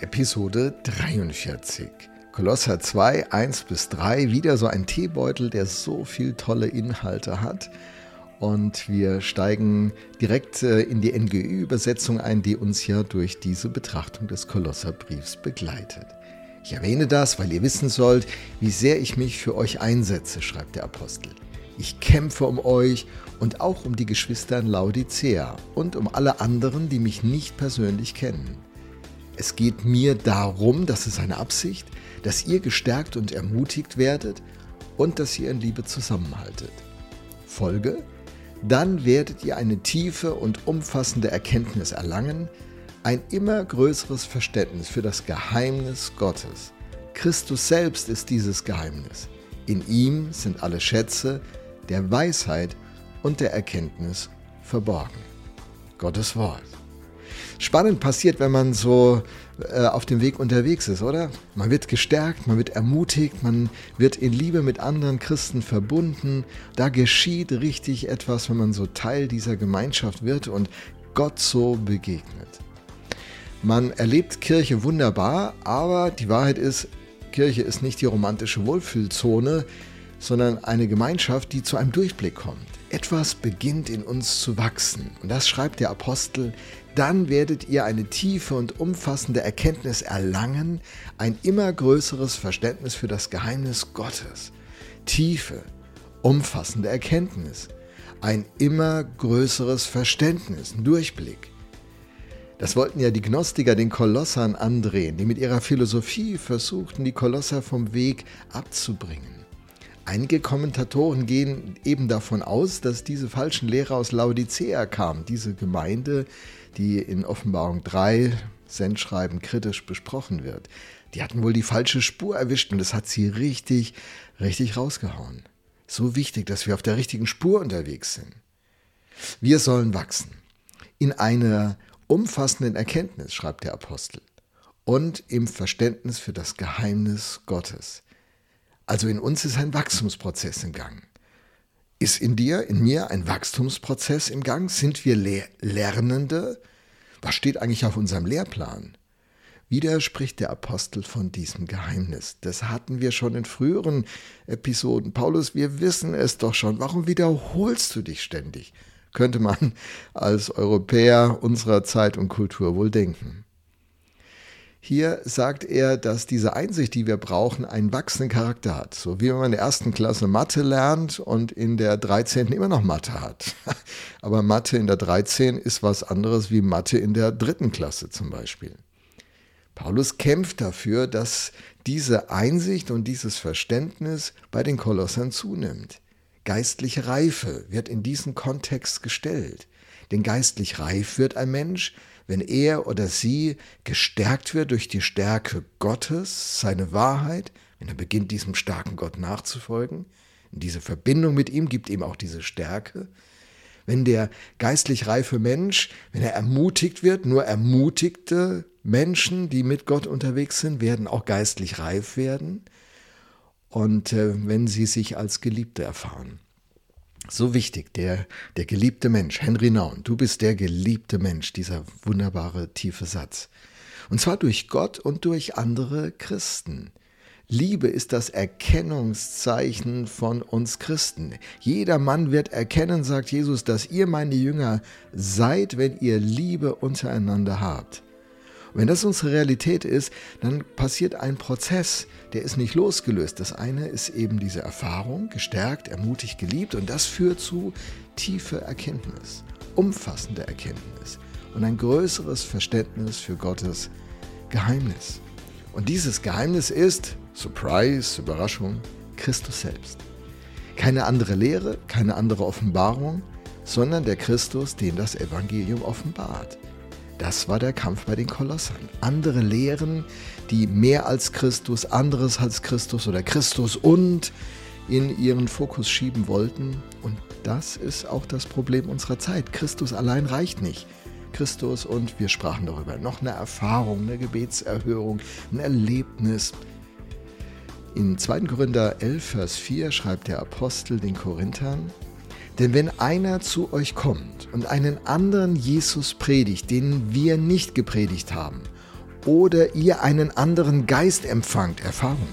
Episode 43. Kolosser 2, 1 bis 3, wieder so ein Teebeutel, der so viel tolle Inhalte hat. Und wir steigen direkt äh, in die NGÜ-Übersetzung ein, die uns ja durch diese Betrachtung des Kolosserbriefs begleitet. Ich erwähne das, weil ihr wissen sollt, wie sehr ich mich für euch einsetze, schreibt der Apostel. Ich kämpfe um euch und auch um die Geschwister in Laodicea und um alle anderen, die mich nicht persönlich kennen. Es geht mir darum, das ist eine Absicht, dass ihr gestärkt und ermutigt werdet und dass ihr in Liebe zusammenhaltet. Folge? Dann werdet ihr eine tiefe und umfassende Erkenntnis erlangen, ein immer größeres Verständnis für das Geheimnis Gottes. Christus selbst ist dieses Geheimnis. In ihm sind alle Schätze der Weisheit und der Erkenntnis verborgen. Gottes Wort. Spannend passiert, wenn man so äh, auf dem Weg unterwegs ist, oder? Man wird gestärkt, man wird ermutigt, man wird in Liebe mit anderen Christen verbunden. Da geschieht richtig etwas, wenn man so Teil dieser Gemeinschaft wird und Gott so begegnet. Man erlebt Kirche wunderbar, aber die Wahrheit ist, Kirche ist nicht die romantische Wohlfühlzone, sondern eine Gemeinschaft, die zu einem Durchblick kommt. Etwas beginnt in uns zu wachsen. Und das schreibt der Apostel. Dann werdet ihr eine tiefe und umfassende Erkenntnis erlangen, ein immer größeres Verständnis für das Geheimnis Gottes. Tiefe, umfassende Erkenntnis, ein immer größeres Verständnis, ein Durchblick. Das wollten ja die Gnostiker den Kolossern andrehen, die mit ihrer Philosophie versuchten, die Kolosser vom Weg abzubringen. Einige Kommentatoren gehen eben davon aus, dass diese falschen Lehre aus Laodicea kamen, diese Gemeinde, die in Offenbarung 3 Sendschreiben kritisch besprochen wird. Die hatten wohl die falsche Spur erwischt und das hat sie richtig, richtig rausgehauen. So wichtig, dass wir auf der richtigen Spur unterwegs sind. Wir sollen wachsen in einer umfassenden Erkenntnis, schreibt der Apostel, und im Verständnis für das Geheimnis Gottes. Also in uns ist ein Wachstumsprozess im Gang. Ist in dir, in mir ein Wachstumsprozess im Gang? Sind wir Le Lernende? Was steht eigentlich auf unserem Lehrplan? Wieder spricht der Apostel von diesem Geheimnis. Das hatten wir schon in früheren Episoden. Paulus, wir wissen es doch schon. Warum wiederholst du dich ständig? Könnte man als Europäer unserer Zeit und Kultur wohl denken. Hier sagt er, dass diese Einsicht, die wir brauchen, einen wachsenden Charakter hat. So wie wenn man in der ersten Klasse Mathe lernt und in der 13. immer noch Mathe hat. Aber Mathe in der 13 ist was anderes wie Mathe in der dritten Klasse zum Beispiel. Paulus kämpft dafür, dass diese Einsicht und dieses Verständnis bei den Kolossern zunimmt. Geistliche Reife wird in diesen Kontext gestellt. Denn geistlich reif wird ein Mensch, wenn er oder sie gestärkt wird durch die Stärke Gottes, seine Wahrheit, wenn er beginnt, diesem starken Gott nachzufolgen, diese Verbindung mit ihm gibt ihm auch diese Stärke. Wenn der geistlich reife Mensch, wenn er ermutigt wird, nur ermutigte Menschen, die mit Gott unterwegs sind, werden auch geistlich reif werden. Und äh, wenn sie sich als Geliebte erfahren. So wichtig, der, der geliebte Mensch, Henry Naun, du bist der geliebte Mensch, dieser wunderbare tiefe Satz. Und zwar durch Gott und durch andere Christen. Liebe ist das Erkennungszeichen von uns Christen. Jeder Mann wird erkennen, sagt Jesus, dass ihr meine Jünger seid, wenn ihr Liebe untereinander habt. Wenn das unsere Realität ist, dann passiert ein Prozess, der ist nicht losgelöst. Das eine ist eben diese Erfahrung, gestärkt, ermutigt, geliebt und das führt zu tiefe Erkenntnis, umfassende Erkenntnis und ein größeres Verständnis für Gottes Geheimnis. Und dieses Geheimnis ist, Surprise, Überraschung, Christus selbst. Keine andere Lehre, keine andere Offenbarung, sondern der Christus, den das Evangelium offenbart. Das war der Kampf bei den Kolossern. Andere Lehren, die mehr als Christus, anderes als Christus oder Christus und in ihren Fokus schieben wollten. Und das ist auch das Problem unserer Zeit. Christus allein reicht nicht. Christus und wir sprachen darüber, noch eine Erfahrung, eine Gebetserhörung, ein Erlebnis. In 2. Korinther 11, Vers 4 schreibt der Apostel den Korinthern, denn wenn einer zu euch kommt und einen anderen Jesus predigt, den wir nicht gepredigt haben, oder ihr einen anderen Geist empfangt, Erfahrung,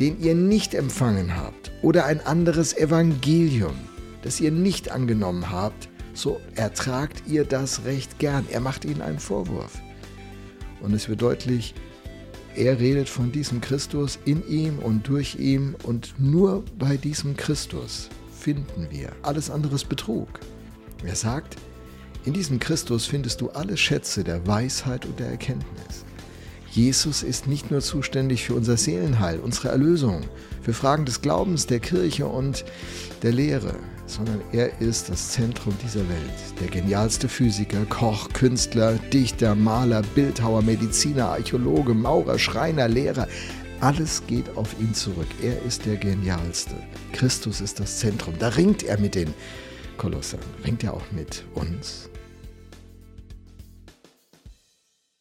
den ihr nicht empfangen habt, oder ein anderes Evangelium, das ihr nicht angenommen habt, so ertragt ihr das recht gern. Er macht ihnen einen Vorwurf. Und es wird deutlich, er redet von diesem Christus in ihm und durch ihm und nur bei diesem Christus finden wir. Alles andere ist Betrug. Er sagt, in diesem Christus findest du alle Schätze der Weisheit und der Erkenntnis. Jesus ist nicht nur zuständig für unser Seelenheil, unsere Erlösung, für Fragen des Glaubens, der Kirche und der Lehre, sondern er ist das Zentrum dieser Welt. Der genialste Physiker, Koch, Künstler, Dichter, Maler, Bildhauer, Mediziner, Archäologe, Maurer, Schreiner, Lehrer. Alles geht auf ihn zurück. Er ist der genialste. Christus ist das Zentrum. Da ringt er mit den Kolossern. Ringt er auch mit uns?